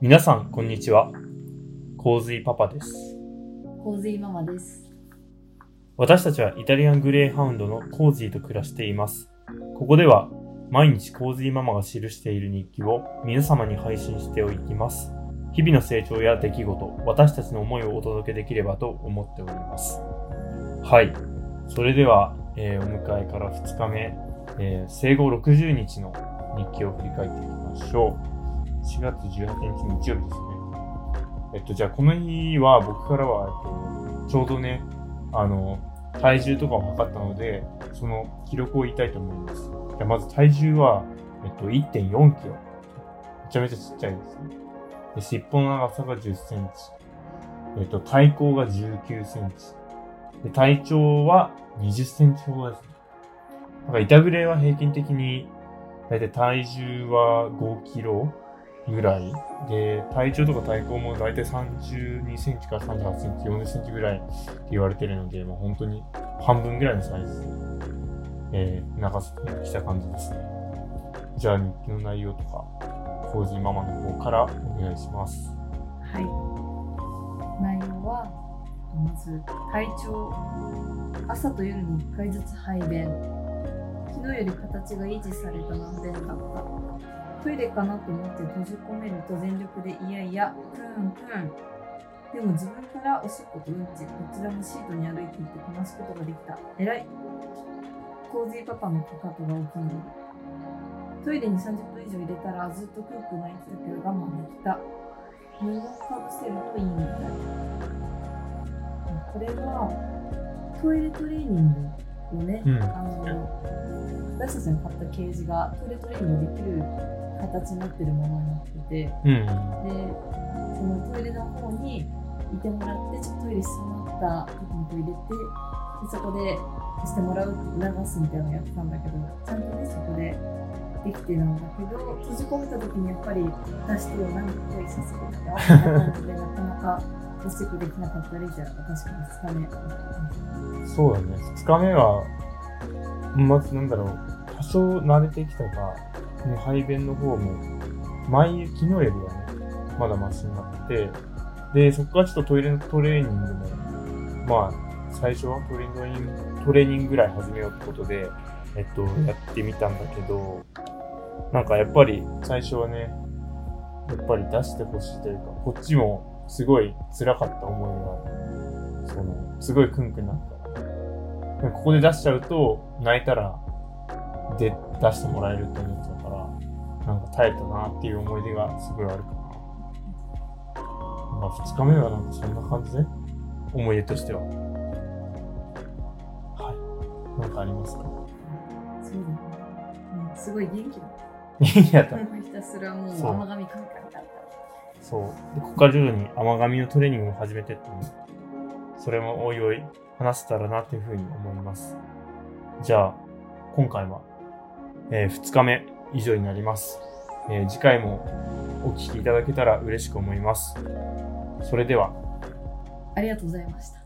皆さん、こんにちは。洪水パパです。洪水ママです。私たちはイタリアングレーハウンドのコージーと暮らしています。ここでは、毎日洪水ママが記している日記を皆様に配信しておきます。日々の成長や出来事、私たちの思いをお届けできればと思っております。はい。それでは、えーお迎えから2日目、えー生後60日の日記を振り返っていきましょう。4月18日日曜日ですね。えっと、じゃあこの日は僕からは、えっと、ちょうどね、あの、体重とかを測ったので、その記録を言いたいと思います。じゃまず体重は、えっと、1.4キロ。めちゃめちゃちっちゃいですね。で、尻尾の長さが10センチ。えっと、体高が19センチ。で、体長は20センチほどですね。なんか、板グレーは平均的に、だいたい体重は5キロぐらい。で、体長とか体高もだいたい32センチから38センチ、40センチぐらいって言われてるので、まあ、本当に半分ぐらいのサイズで、えー、長さに来た感じですね。じゃあ日記の内容とか、コージーママの方からお願いします。はい。内容は、まず、体調。朝と夜に1回ずつ排便。昨日より形が維持された難便だった。トイレかなと思って閉じ込めると全力でいやいや、プンプン。でも自分からおしっことうんち、どちらもシートに歩いていってこなすことができた。偉い。コージーパパのかかとがお気に入り。トイレに30分以上入れたらずっとクークー泣いてたけど我慢できた。布をかぶせるといいみたい。これはトイレトレーニングをね、うんあの私たちの買ったケージがトイレトレーニングできる形になってるものになってて、うん。で、そのトイレの方にいてもらって、ちょっとトイレしまった時に入れて、でそこでしてもらうって促すみたいなのやってたんだけど、ちゃんとね、そこでできてるんだけど、閉じ込めた時にやっぱり出してよ、何か恋させてきたみたいな感じで、なかなかできなかったりじゃ、確かに2日目。そうだね。2日目は、まずなんだろう、多少慣れてきたが、ね、排便の方も、前、昨日よりはね、まだマシになって、で、そこからちょっとトイレのトレーニングも、まあ、最初はトレーニング、トレーニングぐらい始めようってことで、えっと、やってみたんだけど、なんかやっぱり最初はね、やっぱり出してほしいというか、こっちもすごい辛かった思いが、その、すごいクンクンなった。ここで出しちゃうと、泣いたら、で、出してもらえるって思ってたから、なんか耐えたなっていう思い出がすごいあるかな。まあ、二日目はなんかそんな感じで思い出としては。はい。なんかありますか？そうだね。うん、すごい元気だ。いやだ。ひたすらもう甘噛みカンカンカンカン。そう。で、ここから徐々に甘噛みのトレーニングも始めてって、それもおいおい話せたらなというふうに思います。じゃあ、今回は、え2日目以上になります。えー次回もお聴きいただけたら嬉しく思います。それでは。ありがとうございました。